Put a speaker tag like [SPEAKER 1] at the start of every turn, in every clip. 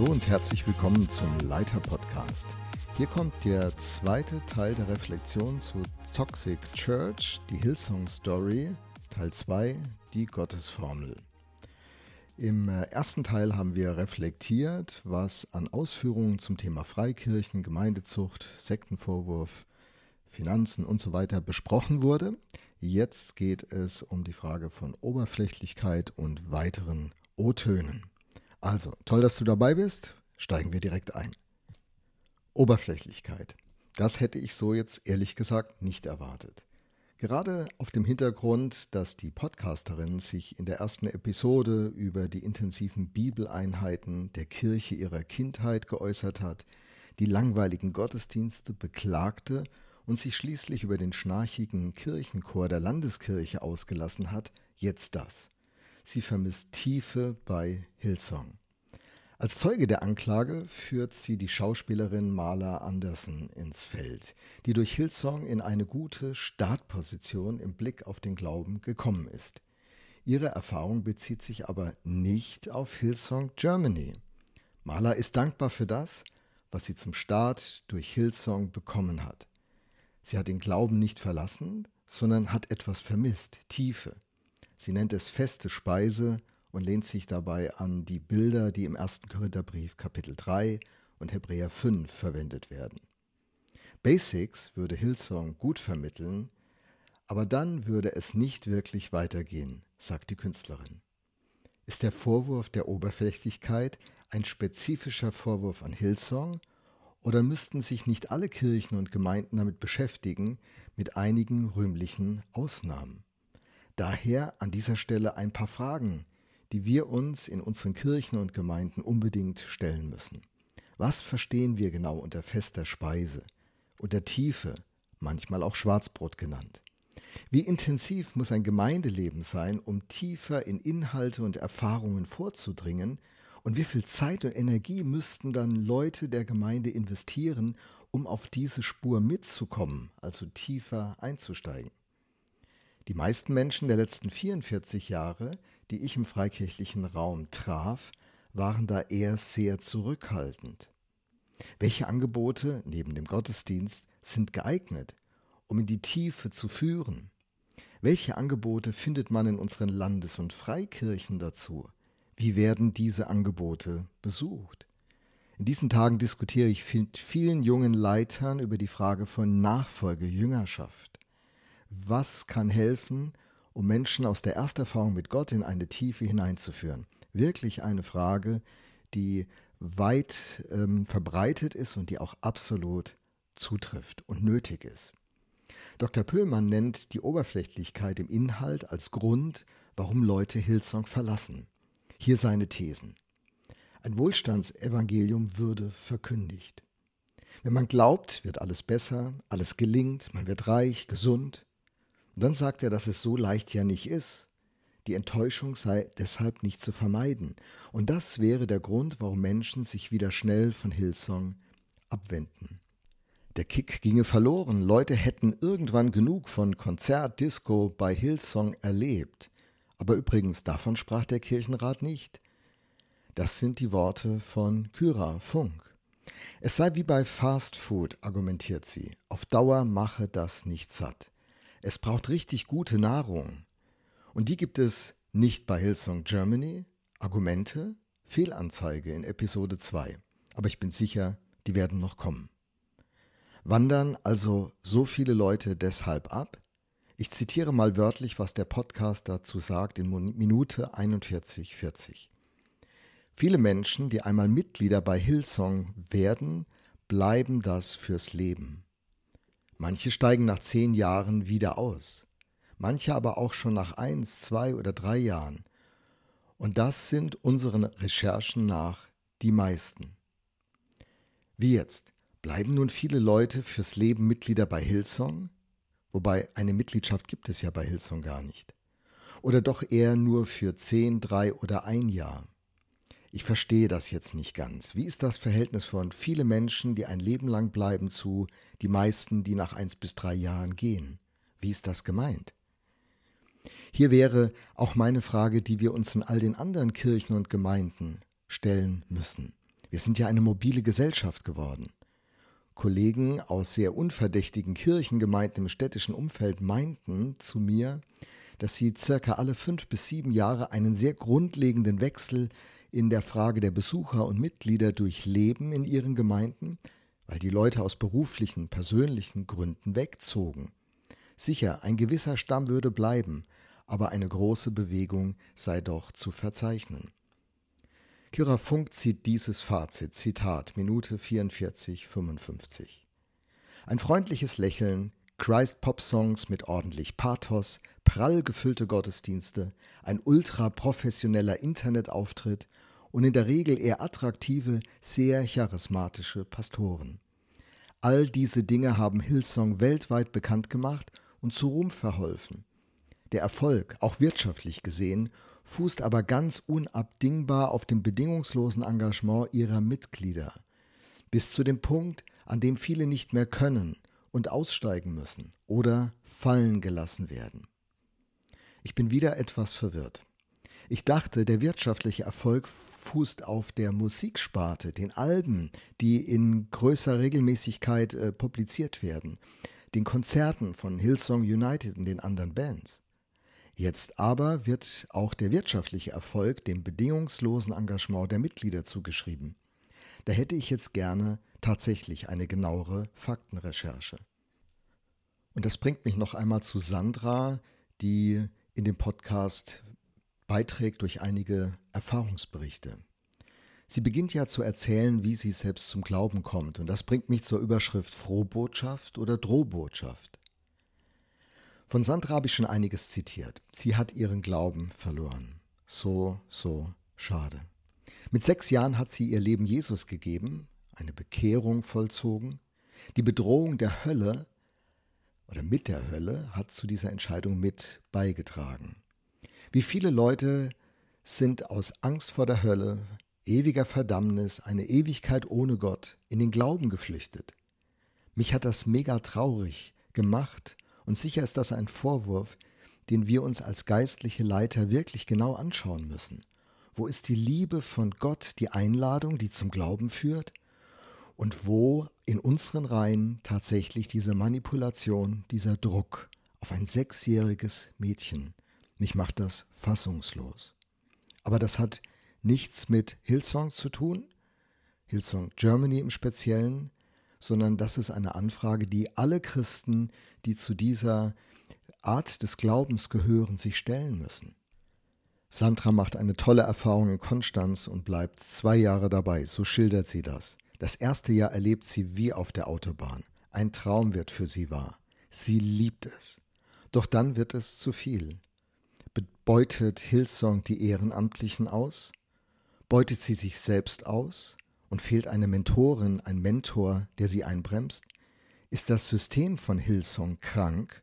[SPEAKER 1] Hallo und herzlich willkommen zum Leiter Podcast. Hier kommt der zweite Teil der Reflexion zu Toxic Church, die Hillsong Story, Teil 2, die Gottesformel. Im äh, ersten Teil haben wir reflektiert, was an Ausführungen zum Thema Freikirchen, Gemeindezucht, Sektenvorwurf, Finanzen und so weiter besprochen wurde. Jetzt geht es um die Frage von Oberflächlichkeit und weiteren O-Tönen. Also, toll, dass du dabei bist. Steigen wir direkt ein. Oberflächlichkeit. Das hätte ich so jetzt ehrlich gesagt nicht erwartet. Gerade auf dem Hintergrund, dass die Podcasterin sich in der ersten Episode über die intensiven Bibeleinheiten der Kirche ihrer Kindheit geäußert hat, die langweiligen Gottesdienste beklagte und sich schließlich über den schnarchigen Kirchenchor der Landeskirche ausgelassen hat, jetzt das. Sie vermisst Tiefe bei Hillsong. Als Zeuge der Anklage führt sie die Schauspielerin Marla Anderson ins Feld, die durch Hillsong in eine gute Startposition im Blick auf den Glauben gekommen ist. Ihre Erfahrung bezieht sich aber nicht auf Hillsong Germany. Marla ist dankbar für das, was sie zum Start durch Hillsong bekommen hat. Sie hat den Glauben nicht verlassen, sondern hat etwas vermisst, Tiefe. Sie nennt es feste Speise und lehnt sich dabei an die Bilder, die im 1. Korintherbrief Kapitel 3 und Hebräer 5 verwendet werden. Basics würde Hillsong gut vermitteln, aber dann würde es nicht wirklich weitergehen, sagt die Künstlerin. Ist der Vorwurf der Oberflächlichkeit ein spezifischer Vorwurf an Hillsong oder müssten sich nicht alle Kirchen und Gemeinden damit beschäftigen, mit einigen rühmlichen Ausnahmen? Daher an dieser Stelle ein paar Fragen, die wir uns in unseren Kirchen und Gemeinden unbedingt stellen müssen. Was verstehen wir genau unter fester Speise, unter Tiefe, manchmal auch Schwarzbrot genannt? Wie intensiv muss ein Gemeindeleben sein, um tiefer in Inhalte und Erfahrungen vorzudringen? Und wie viel Zeit und Energie müssten dann Leute der Gemeinde investieren, um auf diese Spur mitzukommen, also tiefer einzusteigen? Die meisten Menschen der letzten 44 Jahre, die ich im freikirchlichen Raum traf, waren da eher sehr zurückhaltend. Welche Angebote neben dem Gottesdienst sind geeignet, um in die Tiefe zu führen? Welche Angebote findet man in unseren Landes- und Freikirchen dazu? Wie werden diese Angebote besucht? In diesen Tagen diskutiere ich mit vielen jungen Leitern über die Frage von Nachfolge, Jüngerschaft. Was kann helfen, um Menschen aus der Ersterfahrung mit Gott in eine Tiefe hineinzuführen? Wirklich eine Frage, die weit ähm, verbreitet ist und die auch absolut zutrifft und nötig ist. Dr. Püllmann nennt die Oberflächlichkeit im Inhalt als Grund, warum Leute Hillsong verlassen. Hier seine Thesen. Ein Wohlstandsevangelium würde verkündigt. Wenn man glaubt, wird alles besser, alles gelingt, man wird reich, gesund. Und dann sagt er, dass es so leicht ja nicht ist. Die Enttäuschung sei deshalb nicht zu vermeiden. Und das wäre der Grund, warum Menschen sich wieder schnell von Hillsong abwenden. Der Kick ginge verloren. Leute hätten irgendwann genug von Konzert, Disco bei Hillsong erlebt. Aber übrigens, davon sprach der Kirchenrat nicht. Das sind die Worte von Kyra Funk. Es sei wie bei Fast Food, argumentiert sie. Auf Dauer mache das nicht satt. Es braucht richtig gute Nahrung. Und die gibt es nicht bei Hillsong Germany. Argumente, Fehlanzeige in Episode 2. Aber ich bin sicher, die werden noch kommen. Wandern also so viele Leute deshalb ab? Ich zitiere mal wörtlich, was der Podcast dazu sagt in Minute 41,40. Viele Menschen, die einmal Mitglieder bei Hillsong werden, bleiben das fürs Leben. Manche steigen nach zehn Jahren wieder aus, manche aber auch schon nach eins, zwei oder drei Jahren. Und das sind unseren Recherchen nach die meisten. Wie jetzt? Bleiben nun viele Leute fürs Leben Mitglieder bei Hillsong? Wobei eine Mitgliedschaft gibt es ja bei Hillsong gar nicht. Oder doch eher nur für zehn, drei oder ein Jahr? Ich verstehe das jetzt nicht ganz. Wie ist das Verhältnis von viele Menschen, die ein Leben lang bleiben, zu die meisten, die nach eins bis drei Jahren gehen? Wie ist das gemeint? Hier wäre auch meine Frage, die wir uns in all den anderen Kirchen und Gemeinden stellen müssen. Wir sind ja eine mobile Gesellschaft geworden. Kollegen aus sehr unverdächtigen Kirchengemeinden im städtischen Umfeld meinten zu mir, dass sie circa alle fünf bis sieben Jahre einen sehr grundlegenden Wechsel in der Frage der Besucher und Mitglieder durchleben in ihren Gemeinden, weil die Leute aus beruflichen, persönlichen Gründen wegzogen. Sicher, ein gewisser Stamm würde bleiben, aber eine große Bewegung sei doch zu verzeichnen. Kira Funk zieht dieses Fazit, Zitat, Minute 44, 55. Ein freundliches Lächeln, Christ-Pop-Songs mit ordentlich Pathos, prall gefüllte Gottesdienste, ein ultra professioneller Internetauftritt und in der Regel eher attraktive, sehr charismatische Pastoren. All diese Dinge haben Hillsong weltweit bekannt gemacht und zu Ruhm verholfen. Der Erfolg, auch wirtschaftlich gesehen, fußt aber ganz unabdingbar auf dem bedingungslosen Engagement ihrer Mitglieder, bis zu dem Punkt, an dem viele nicht mehr können und aussteigen müssen oder fallen gelassen werden. Ich bin wieder etwas verwirrt. Ich dachte, der wirtschaftliche Erfolg fußt auf der Musiksparte, den Alben, die in größerer Regelmäßigkeit äh, publiziert werden, den Konzerten von Hillsong United und den anderen Bands. Jetzt aber wird auch der wirtschaftliche Erfolg dem bedingungslosen Engagement der Mitglieder zugeschrieben. Da hätte ich jetzt gerne tatsächlich eine genauere Faktenrecherche. Und das bringt mich noch einmal zu Sandra, die in dem Podcast beiträgt durch einige Erfahrungsberichte. Sie beginnt ja zu erzählen, wie sie selbst zum Glauben kommt. Und das bringt mich zur Überschrift Frohbotschaft oder Drohbotschaft. Von Sandra habe ich schon einiges zitiert. Sie hat ihren Glauben verloren. So, so schade. Mit sechs Jahren hat sie ihr Leben Jesus gegeben, eine Bekehrung vollzogen. Die Bedrohung der Hölle oder mit der Hölle hat zu dieser Entscheidung mit beigetragen. Wie viele Leute sind aus Angst vor der Hölle, ewiger Verdammnis, eine Ewigkeit ohne Gott in den Glauben geflüchtet. Mich hat das mega traurig gemacht und sicher ist das ein Vorwurf, den wir uns als geistliche Leiter wirklich genau anschauen müssen. Wo ist die Liebe von Gott, die Einladung, die zum Glauben führt? Und wo in unseren Reihen tatsächlich diese Manipulation, dieser Druck auf ein sechsjähriges Mädchen? Mich macht das fassungslos. Aber das hat nichts mit Hillsong zu tun, Hillsong Germany im Speziellen, sondern das ist eine Anfrage, die alle Christen, die zu dieser Art des Glaubens gehören, sich stellen müssen. Sandra macht eine tolle Erfahrung in Konstanz und bleibt zwei Jahre dabei, so schildert sie das. Das erste Jahr erlebt sie wie auf der Autobahn. Ein Traum wird für sie wahr. Sie liebt es. Doch dann wird es zu viel. Beutet Hillsong die Ehrenamtlichen aus? Beutet sie sich selbst aus? Und fehlt eine Mentorin, ein Mentor, der sie einbremst? Ist das System von Hillsong krank?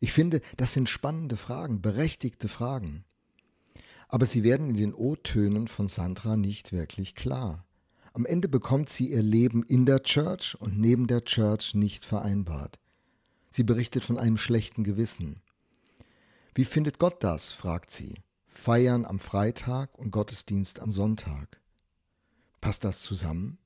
[SPEAKER 1] Ich finde, das sind spannende Fragen, berechtigte Fragen. Aber sie werden in den O-Tönen von Sandra nicht wirklich klar. Am Ende bekommt sie ihr Leben in der Church und neben der Church nicht vereinbart. Sie berichtet von einem schlechten Gewissen. Wie findet Gott das? fragt sie. Feiern am Freitag und Gottesdienst am Sonntag. Passt das zusammen?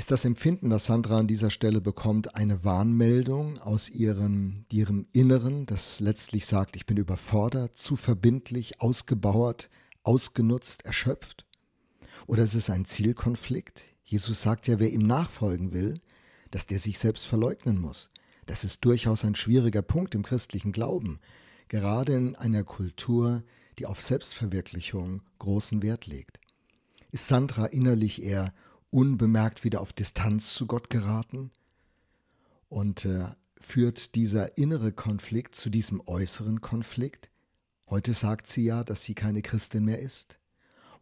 [SPEAKER 1] Ist das Empfinden, das Sandra an dieser Stelle bekommt, eine Warnmeldung aus ihrem, ihrem Inneren, das letztlich sagt, ich bin überfordert, zu verbindlich, ausgebauert, ausgenutzt, erschöpft? Oder ist es ein Zielkonflikt? Jesus sagt ja, wer ihm nachfolgen will, dass der sich selbst verleugnen muss. Das ist durchaus ein schwieriger Punkt im christlichen Glauben, gerade in einer Kultur, die auf Selbstverwirklichung großen Wert legt. Ist Sandra innerlich eher unbemerkt wieder auf Distanz zu Gott geraten? Und äh, führt dieser innere Konflikt zu diesem äußeren Konflikt? Heute sagt sie ja, dass sie keine Christin mehr ist.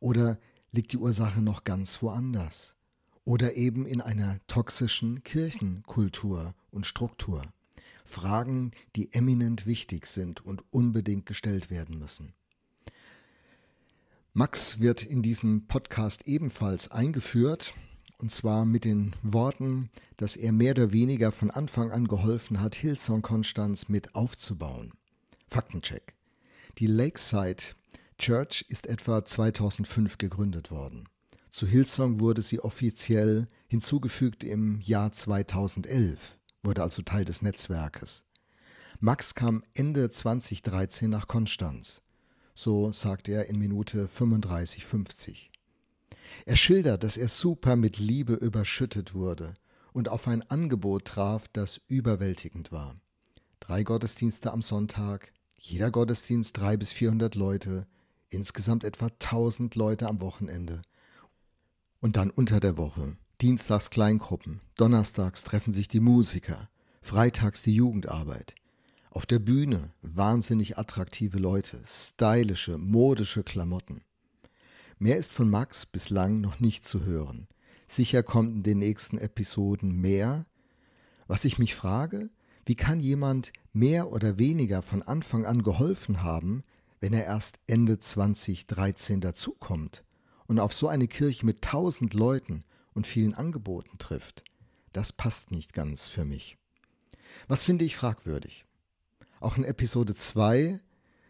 [SPEAKER 1] Oder liegt die Ursache noch ganz woanders? Oder eben in einer toxischen Kirchenkultur und Struktur? Fragen, die eminent wichtig sind und unbedingt gestellt werden müssen. Max wird in diesem Podcast ebenfalls eingeführt, und zwar mit den Worten, dass er mehr oder weniger von Anfang an geholfen hat, Hillsong Konstanz mit aufzubauen. Faktencheck. Die Lakeside Church ist etwa 2005 gegründet worden. Zu Hillsong wurde sie offiziell hinzugefügt im Jahr 2011, wurde also Teil des Netzwerkes. Max kam Ende 2013 nach Konstanz. So sagt er in Minute 35,50. Er schildert, dass er super mit Liebe überschüttet wurde und auf ein Angebot traf, das überwältigend war. Drei Gottesdienste am Sonntag, jeder Gottesdienst drei bis vierhundert Leute, insgesamt etwa 1000 Leute am Wochenende. Und dann unter der Woche. Dienstags Kleingruppen, donnerstags treffen sich die Musiker, freitags die Jugendarbeit. Auf der Bühne wahnsinnig attraktive Leute, stylische, modische Klamotten. Mehr ist von Max bislang noch nicht zu hören. Sicher kommt in den nächsten Episoden mehr. Was ich mich frage, wie kann jemand mehr oder weniger von Anfang an geholfen haben, wenn er erst Ende 2013 dazukommt und auf so eine Kirche mit tausend Leuten und vielen Angeboten trifft? Das passt nicht ganz für mich. Was finde ich fragwürdig? Auch in Episode 2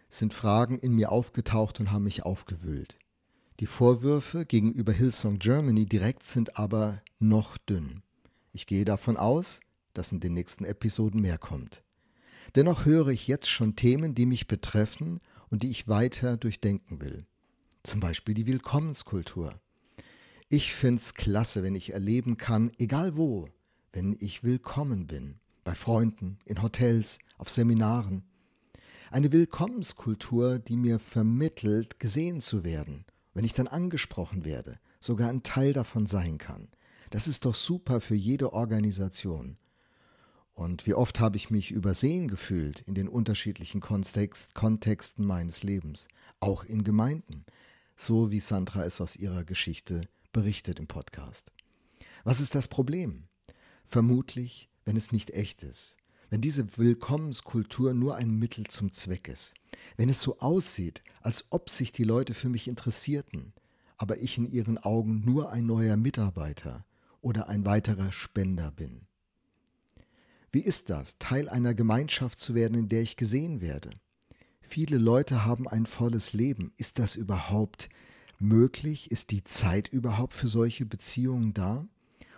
[SPEAKER 1] sind Fragen in mir aufgetaucht und haben mich aufgewühlt. Die Vorwürfe gegenüber Hillsong Germany direkt sind aber noch dünn. Ich gehe davon aus, dass in den nächsten Episoden mehr kommt. Dennoch höre ich jetzt schon Themen, die mich betreffen und die ich weiter durchdenken will. Zum Beispiel die Willkommenskultur. Ich find's klasse, wenn ich erleben kann, egal wo, wenn ich willkommen bin. Bei Freunden, in Hotels, auf Seminaren. Eine Willkommenskultur, die mir vermittelt, gesehen zu werden, wenn ich dann angesprochen werde, sogar ein Teil davon sein kann. Das ist doch super für jede Organisation. Und wie oft habe ich mich übersehen gefühlt in den unterschiedlichen Kontext, Kontexten meines Lebens, auch in Gemeinden, so wie Sandra es aus ihrer Geschichte berichtet im Podcast. Was ist das Problem? Vermutlich, wenn es nicht echt ist, wenn diese Willkommenskultur nur ein Mittel zum Zweck ist, wenn es so aussieht, als ob sich die Leute für mich interessierten, aber ich in ihren Augen nur ein neuer Mitarbeiter oder ein weiterer Spender bin. Wie ist das, Teil einer Gemeinschaft zu werden, in der ich gesehen werde? Viele Leute haben ein volles Leben. Ist das überhaupt möglich? Ist die Zeit überhaupt für solche Beziehungen da?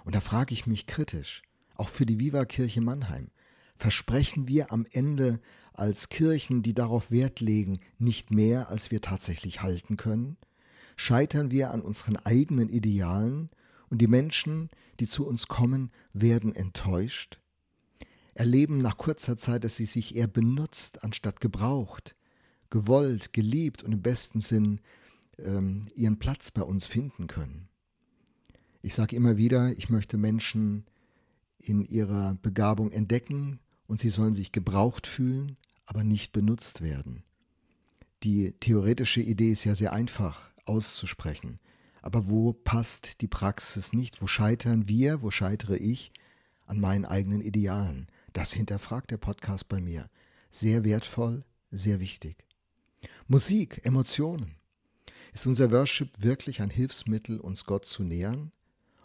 [SPEAKER 1] Und da frage ich mich kritisch, auch für die Viva Kirche Mannheim. Versprechen wir am Ende als Kirchen, die darauf Wert legen, nicht mehr, als wir tatsächlich halten können? Scheitern wir an unseren eigenen Idealen und die Menschen, die zu uns kommen, werden enttäuscht? erleben nach kurzer Zeit, dass sie sich eher benutzt anstatt gebraucht, gewollt, geliebt und im besten Sinn ähm, ihren Platz bei uns finden können. Ich sage immer wieder, ich möchte Menschen in ihrer Begabung entdecken und sie sollen sich gebraucht fühlen, aber nicht benutzt werden. Die theoretische Idee ist ja sehr einfach auszusprechen, aber wo passt die Praxis nicht? Wo scheitern wir, wo scheitere ich an meinen eigenen Idealen? Das hinterfragt der Podcast bei mir. Sehr wertvoll, sehr wichtig. Musik, Emotionen. Ist unser Worship wirklich ein Hilfsmittel, uns Gott zu nähern?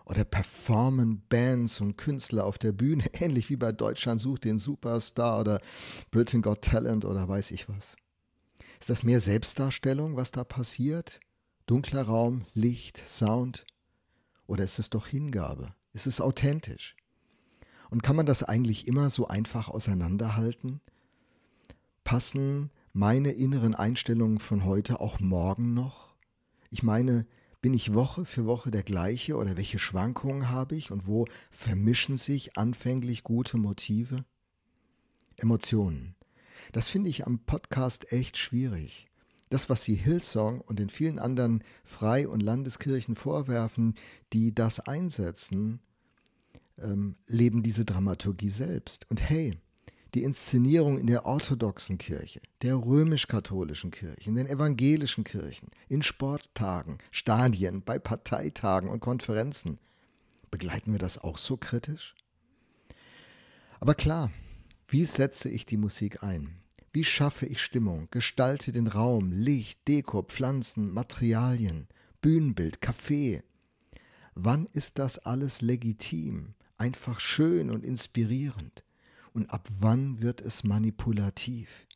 [SPEAKER 1] Oder performen Bands und Künstler auf der Bühne, ähnlich wie bei Deutschland sucht den Superstar oder Britain Got Talent oder weiß ich was? Ist das mehr Selbstdarstellung, was da passiert? Dunkler Raum, Licht, Sound? Oder ist es doch Hingabe? Ist es authentisch? Und kann man das eigentlich immer so einfach auseinanderhalten? Passen meine inneren Einstellungen von heute auch morgen noch? Ich meine, bin ich Woche für Woche der gleiche oder welche Schwankungen habe ich und wo vermischen sich anfänglich gute Motive? Emotionen. Das finde ich am Podcast echt schwierig. Das, was sie Hillsong und den vielen anderen Frei- und Landeskirchen vorwerfen, die das einsetzen, ähm, leben diese Dramaturgie selbst. Und hey, die Inszenierung in der orthodoxen Kirche, der römisch-katholischen Kirche, in den evangelischen Kirchen, in Sporttagen, Stadien, bei Parteitagen und Konferenzen, begleiten wir das auch so kritisch? Aber klar, wie setze ich die Musik ein? Wie schaffe ich Stimmung, gestalte den Raum, Licht, Deko, Pflanzen, Materialien, Bühnenbild, Kaffee? Wann ist das alles legitim? einfach schön und inspirierend? Und ab wann wird es manipulativ?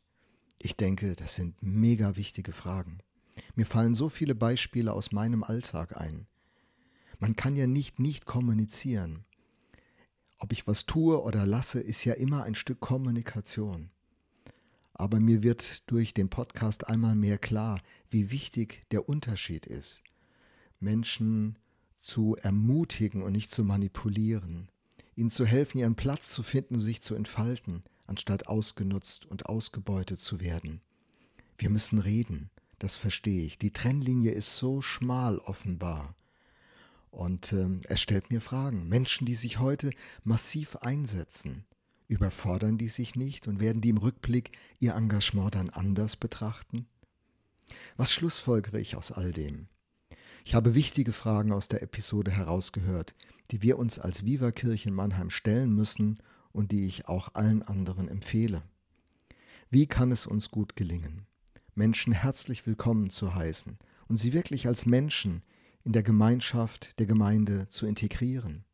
[SPEAKER 1] Ich denke, das sind mega wichtige Fragen. Mir fallen so viele Beispiele aus meinem Alltag ein. Man kann ja nicht nicht kommunizieren. Ob ich was tue oder lasse, ist ja immer ein Stück Kommunikation. Aber mir wird durch den Podcast einmal mehr klar, wie wichtig der Unterschied ist. Menschen zu ermutigen und nicht zu manipulieren, ihnen zu helfen, ihren Platz zu finden und sich zu entfalten, anstatt ausgenutzt und ausgebeutet zu werden. Wir müssen reden, das verstehe ich. Die Trennlinie ist so schmal offenbar. Und äh, es stellt mir Fragen. Menschen, die sich heute massiv einsetzen, überfordern die sich nicht und werden die im Rückblick ihr Engagement dann anders betrachten? Was schlussfolgere ich aus all dem? Ich habe wichtige Fragen aus der Episode herausgehört, die wir uns als Viva Kirche in Mannheim stellen müssen und die ich auch allen anderen empfehle. Wie kann es uns gut gelingen, Menschen herzlich willkommen zu heißen und sie wirklich als Menschen in der Gemeinschaft der Gemeinde zu integrieren?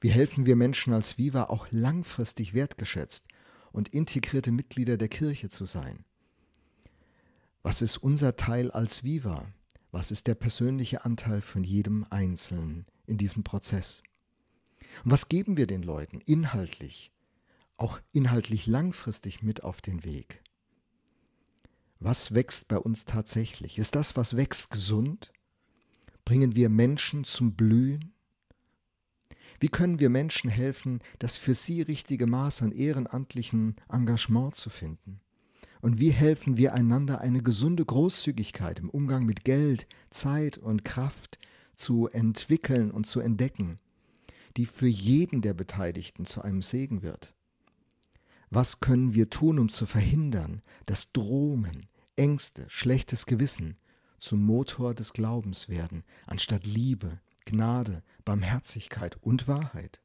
[SPEAKER 1] Wie helfen wir Menschen als Viva auch langfristig wertgeschätzt und integrierte Mitglieder der Kirche zu sein? Was ist unser Teil als Viva? Was ist der persönliche Anteil von jedem Einzelnen in diesem Prozess? Und was geben wir den Leuten inhaltlich, auch inhaltlich langfristig mit auf den Weg? Was wächst bei uns tatsächlich? Ist das, was wächst, gesund? Bringen wir Menschen zum Blühen? Wie können wir Menschen helfen, das für sie richtige Maß an ehrenamtlichen Engagement zu finden? Und wie helfen wir einander eine gesunde Großzügigkeit im Umgang mit Geld, Zeit und Kraft zu entwickeln und zu entdecken, die für jeden der Beteiligten zu einem Segen wird? Was können wir tun, um zu verhindern, dass Drohungen, Ängste, schlechtes Gewissen zum Motor des Glaubens werden, anstatt Liebe, Gnade, Barmherzigkeit und Wahrheit?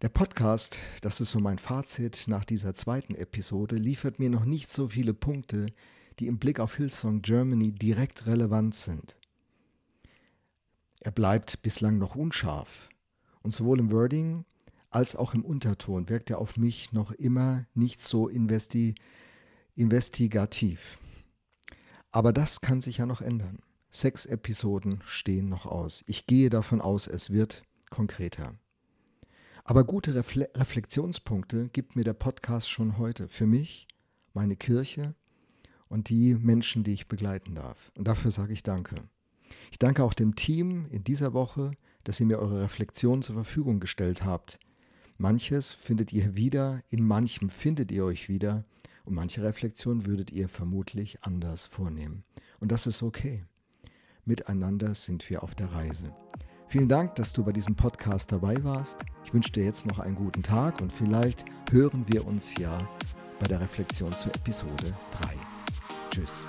[SPEAKER 1] Der Podcast, das ist so mein Fazit nach dieser zweiten Episode, liefert mir noch nicht so viele Punkte, die im Blick auf Hillsong Germany direkt relevant sind. Er bleibt bislang noch unscharf und sowohl im Wording als auch im Unterton wirkt er auf mich noch immer nicht so investi investigativ. Aber das kann sich ja noch ändern. Sechs Episoden stehen noch aus. Ich gehe davon aus, es wird konkreter. Aber gute Refle Reflexionspunkte gibt mir der Podcast schon heute für mich, meine Kirche und die Menschen, die ich begleiten darf. Und dafür sage ich Danke. Ich danke auch dem Team in dieser Woche, dass ihr mir eure Reflexion zur Verfügung gestellt habt. Manches findet ihr wieder, in manchem findet ihr euch wieder und manche Reflexion würdet ihr vermutlich anders vornehmen. Und das ist okay. Miteinander sind wir auf der Reise. Vielen Dank, dass du bei diesem Podcast dabei warst. Ich wünsche dir jetzt noch einen guten Tag und vielleicht hören wir uns ja bei der Reflexion zur Episode 3. Tschüss.